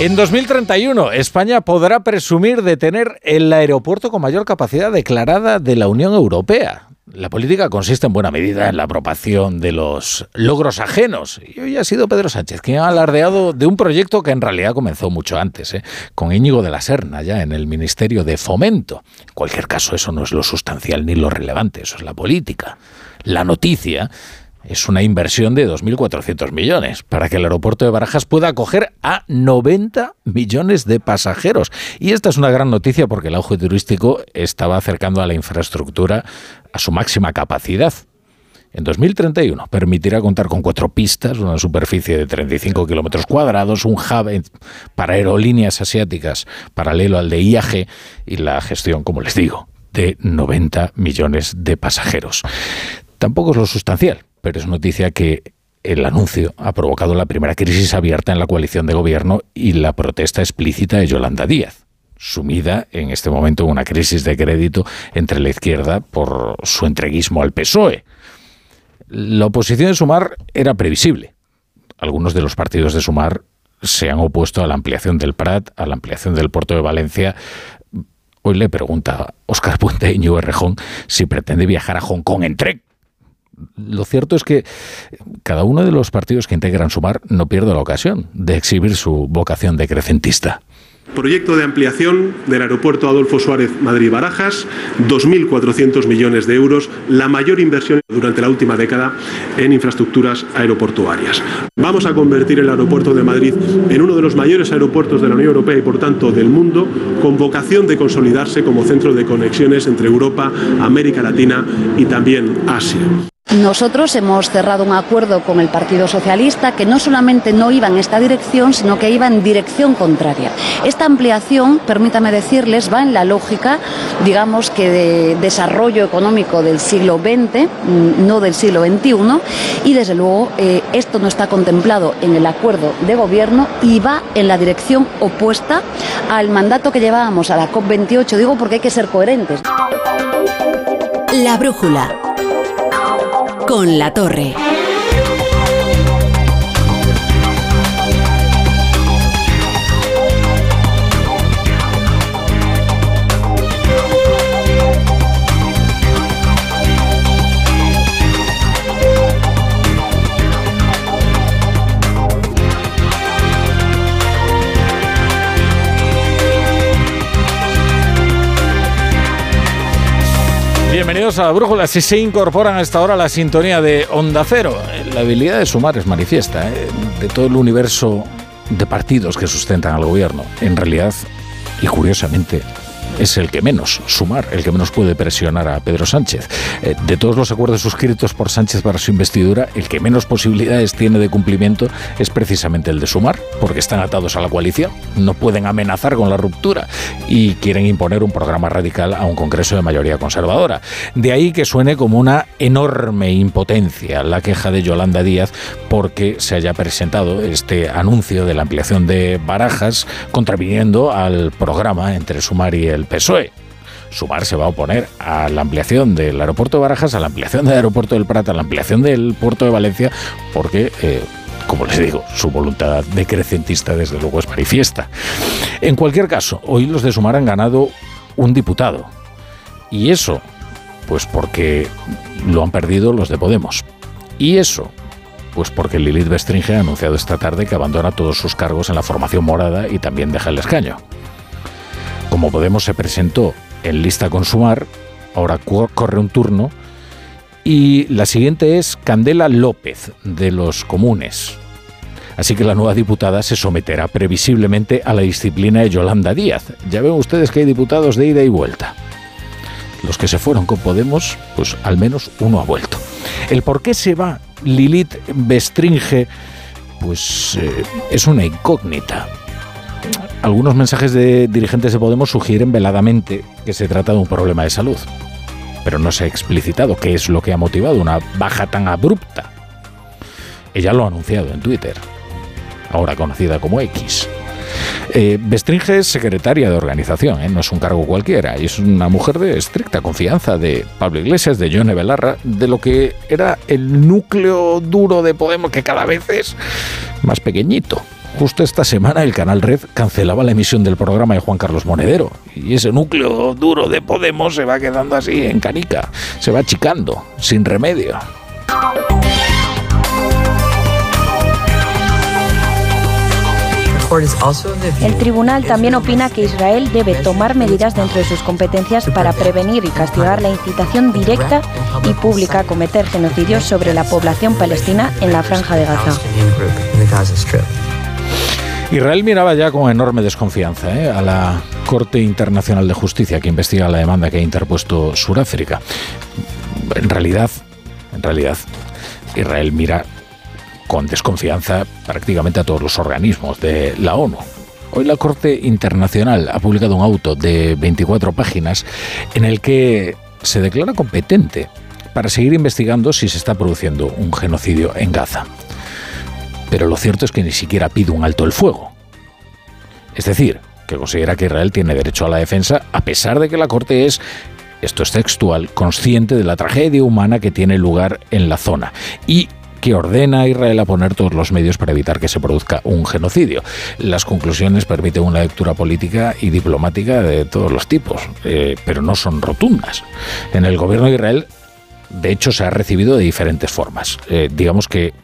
En 2031, España podrá presumir de tener el aeropuerto con mayor capacidad declarada de la Unión Europea. La política consiste en buena medida en la aprobación de los logros ajenos. Y hoy ha sido Pedro Sánchez quien ha alardeado de un proyecto que en realidad comenzó mucho antes, ¿eh? con Íñigo de la Serna, ya en el Ministerio de Fomento. En cualquier caso, eso no es lo sustancial ni lo relevante, eso es la política. La noticia es una inversión de 2.400 millones para que el aeropuerto de Barajas pueda acoger a 90 millones de pasajeros. Y esta es una gran noticia porque el auge turístico estaba acercando a la infraestructura a su máxima capacidad. En 2031 permitirá contar con cuatro pistas, una superficie de 35 kilómetros cuadrados, un hub para aerolíneas asiáticas paralelo al de IAG y la gestión, como les digo, de 90 millones de pasajeros. Tampoco es lo sustancial, pero es noticia que el anuncio ha provocado la primera crisis abierta en la coalición de gobierno y la protesta explícita de Yolanda Díaz, sumida en este momento en una crisis de crédito entre la izquierda por su entreguismo al PSOE. La oposición de Sumar era previsible. Algunos de los partidos de Sumar se han opuesto a la ampliación del Prat, a la ampliación del puerto de Valencia. Hoy le pregunta Óscar Puente y Rejón si pretende viajar a Hong Kong en tren lo cierto es que cada uno de los partidos que integran Sumar no pierde la ocasión de exhibir su vocación decrecentista. Proyecto de ampliación del aeropuerto Adolfo Suárez Madrid-Barajas, 2.400 millones de euros, la mayor inversión durante la última década en infraestructuras aeroportuarias. Vamos a convertir el aeropuerto de Madrid en uno de los mayores aeropuertos de la Unión Europea y, por tanto, del mundo, con vocación de consolidarse como centro de conexiones entre Europa, América Latina y también Asia. Nosotros hemos cerrado un acuerdo con el Partido Socialista que no solamente no iba en esta dirección, sino que iba en dirección contraria. Esta ampliación, permítame decirles, va en la lógica, digamos que de desarrollo económico del siglo XX, mm, no del siglo XXI, y desde luego eh, esto no está contemplado en el acuerdo de gobierno y va en la dirección opuesta al mandato que llevábamos a la COP28, digo porque hay que ser coherentes. La brújula con la torre. Bienvenidos a la Brújula. Si se incorporan a esta hora la sintonía de Onda Cero, la habilidad de sumar es manifiesta. ¿eh? De todo el universo de partidos que sustentan al gobierno, en realidad, y curiosamente, es el que menos, sumar, el que menos puede presionar a Pedro Sánchez. Eh, de todos los acuerdos suscritos por Sánchez para su investidura, el que menos posibilidades tiene de cumplimiento es precisamente el de sumar, porque están atados a la coalición, no pueden amenazar con la ruptura y quieren imponer un programa radical a un Congreso de mayoría conservadora. De ahí que suene como una enorme impotencia la queja de Yolanda Díaz porque se haya presentado este anuncio de la ampliación de barajas contraviniendo al programa entre Sumar y el PSOE. Sumar se va a oponer a la ampliación del aeropuerto de Barajas, a la ampliación del aeropuerto del Prat, a la ampliación del puerto de Valencia, porque, eh, como les digo, su voluntad decrecentista desde luego es manifiesta. En cualquier caso, hoy los de Sumar han ganado un diputado. Y eso, pues porque lo han perdido los de Podemos. Y eso, pues porque Lilith Bestringe ha anunciado esta tarde que abandona todos sus cargos en la formación morada y también deja el escaño. Como Podemos se presentó en lista con Sumar, ahora corre un turno. Y la siguiente es Candela López, de los comunes. Así que la nueva diputada se someterá previsiblemente a la disciplina de Yolanda Díaz. Ya ven ustedes que hay diputados de ida y vuelta. Los que se fueron con Podemos, pues al menos uno ha vuelto. El por qué se va Lilith Bestringe, pues eh, es una incógnita. Algunos mensajes de dirigentes de Podemos sugieren veladamente que se trata de un problema de salud, pero no se ha explicitado qué es lo que ha motivado una baja tan abrupta. Ella lo ha anunciado en Twitter, ahora conocida como X. Eh, Bestringe es secretaria de organización, ¿eh? no es un cargo cualquiera, y es una mujer de estricta confianza de Pablo Iglesias, de Johnny Belarra, de lo que era el núcleo duro de Podemos, que cada vez es más pequeñito. Justo esta semana el canal Red cancelaba la emisión del programa de Juan Carlos Monedero y ese núcleo duro de Podemos se va quedando así en canica, se va achicando, sin remedio. El tribunal también opina que Israel debe tomar medidas dentro de sus competencias para prevenir y castigar la incitación directa y pública a cometer genocidios sobre la población palestina en la franja de Gaza. Israel miraba ya con enorme desconfianza ¿eh? a la Corte Internacional de Justicia que investiga la demanda que ha interpuesto Sudáfrica. En realidad, en realidad, Israel mira con desconfianza prácticamente a todos los organismos de la ONU. Hoy la Corte Internacional ha publicado un auto de 24 páginas en el que se declara competente para seguir investigando si se está produciendo un genocidio en Gaza. Pero lo cierto es que ni siquiera pide un alto el fuego. Es decir, que considera que Israel tiene derecho a la defensa a pesar de que la Corte es esto es textual, consciente de la tragedia humana que tiene lugar en la zona y que ordena a Israel a poner todos los medios para evitar que se produzca un genocidio. Las conclusiones permiten una lectura política y diplomática de todos los tipos, eh, pero no son rotundas. En el gobierno de Israel, de hecho, se ha recibido de diferentes formas. Eh, digamos que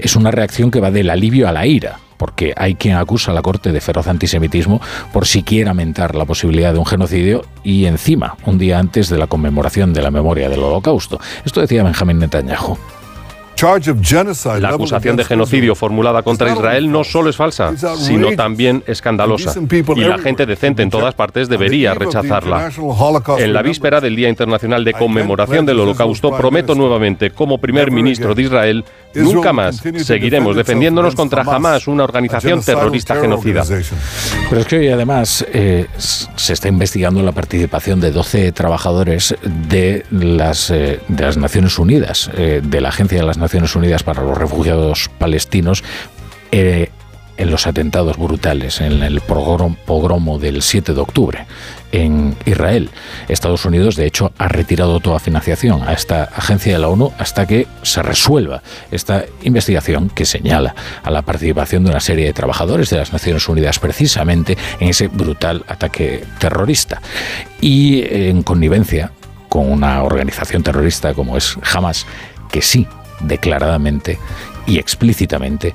es una reacción que va del alivio a la ira porque hay quien acusa a la Corte de feroz antisemitismo por siquiera mentar la posibilidad de un genocidio y encima, un día antes de la conmemoración de la memoria del Holocausto. Esto decía Benjamín Netanyahu. La acusación de genocidio formulada contra Israel no solo es falsa, sino también escandalosa. Y la gente decente en todas partes debería rechazarla. En la víspera del Día Internacional de Conmemoración del Holocausto, prometo nuevamente, como primer ministro de Israel, nunca más seguiremos defendiéndonos contra jamás una organización terrorista genocida. Pero es que hoy además eh, se está investigando la participación de 12 trabajadores de las, eh, de las Naciones Unidas, eh, de la Agencia de las Naciones Naciones Unidas para los Refugiados Palestinos eh, en los atentados brutales, en el pogromo del 7 de octubre en Israel. Estados Unidos, de hecho, ha retirado toda financiación a esta agencia de la ONU hasta que se resuelva esta investigación que señala a la participación de una serie de trabajadores de las Naciones Unidas precisamente en ese brutal ataque terrorista. Y en connivencia con una organización terrorista como es Hamas, que sí declaradamente y explícitamente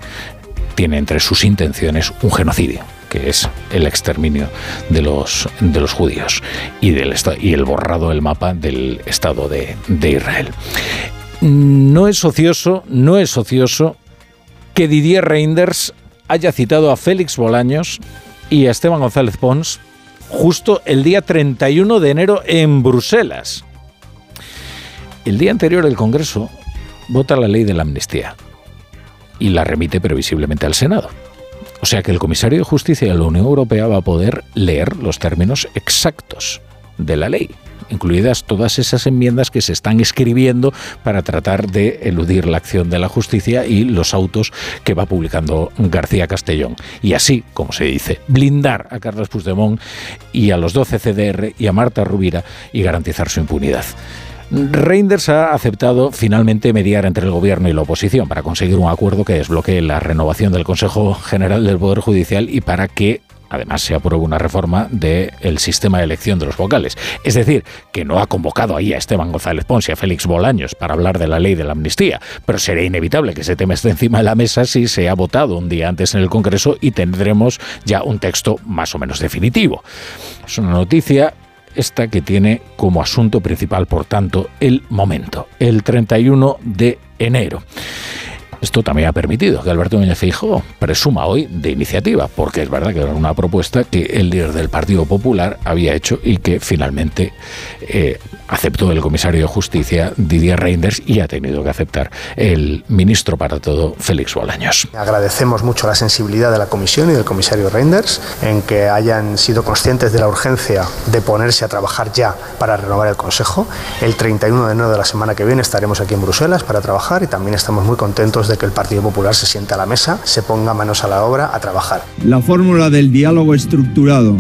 tiene entre sus intenciones un genocidio que es el exterminio de los, de los judíos y, del, y el borrado del mapa del Estado de, de Israel. No es ocioso, no es ocioso que Didier Reinders haya citado a Félix Bolaños y a Esteban González Pons justo el día 31 de enero en Bruselas. El día anterior el Congreso vota la ley de la amnistía y la remite previsiblemente al Senado. O sea que el comisario de Justicia de la Unión Europea va a poder leer los términos exactos de la ley, incluidas todas esas enmiendas que se están escribiendo para tratar de eludir la acción de la justicia y los autos que va publicando García Castellón. Y así, como se dice, blindar a Carlos Puigdemont y a los 12 CDR y a Marta Rubira y garantizar su impunidad. Reinders ha aceptado finalmente mediar entre el gobierno y la oposición para conseguir un acuerdo que desbloquee la renovación del Consejo General del Poder Judicial y para que además se apruebe una reforma del sistema de elección de los vocales. Es decir, que no ha convocado ahí a Esteban González Pons y a Félix Bolaños para hablar de la ley de la amnistía, pero sería inevitable que ese tema esté encima de la mesa si se ha votado un día antes en el Congreso y tendremos ya un texto más o menos definitivo. Es una noticia esta que tiene como asunto principal, por tanto, el momento, el 31 de enero. Esto también ha permitido que Alberto Núñez Feijóo presuma hoy de iniciativa, porque es verdad que era una propuesta que el líder del Partido Popular había hecho y que finalmente eh, aceptó el comisario de Justicia Didier Reinders y ha tenido que aceptar el ministro para todo Félix Bolaños. Agradecemos mucho la sensibilidad de la comisión y del comisario Reinders en que hayan sido conscientes de la urgencia de ponerse a trabajar ya para renovar el Consejo. El 31 de enero de la semana que viene estaremos aquí en Bruselas para trabajar y también estamos muy contentos de que el Partido Popular se sienta a la mesa, se ponga manos a la obra a trabajar. La fórmula del diálogo estructurado,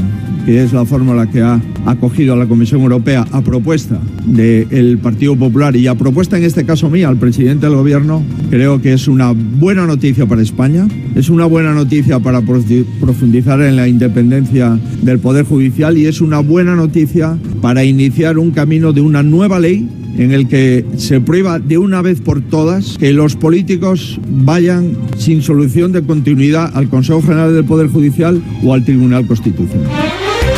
que es la fórmula que ha acogido la Comisión Europea a propuesta del Partido Popular y a propuesta en este caso mía al presidente del gobierno, creo que es una buena noticia para España, es una buena noticia para profundizar en la independencia del Poder Judicial y es una buena noticia para iniciar un camino de una nueva ley en el que se prueba de una vez por todas que los políticos vayan sin solución de continuidad al Consejo General del Poder Judicial o al Tribunal Constitucional.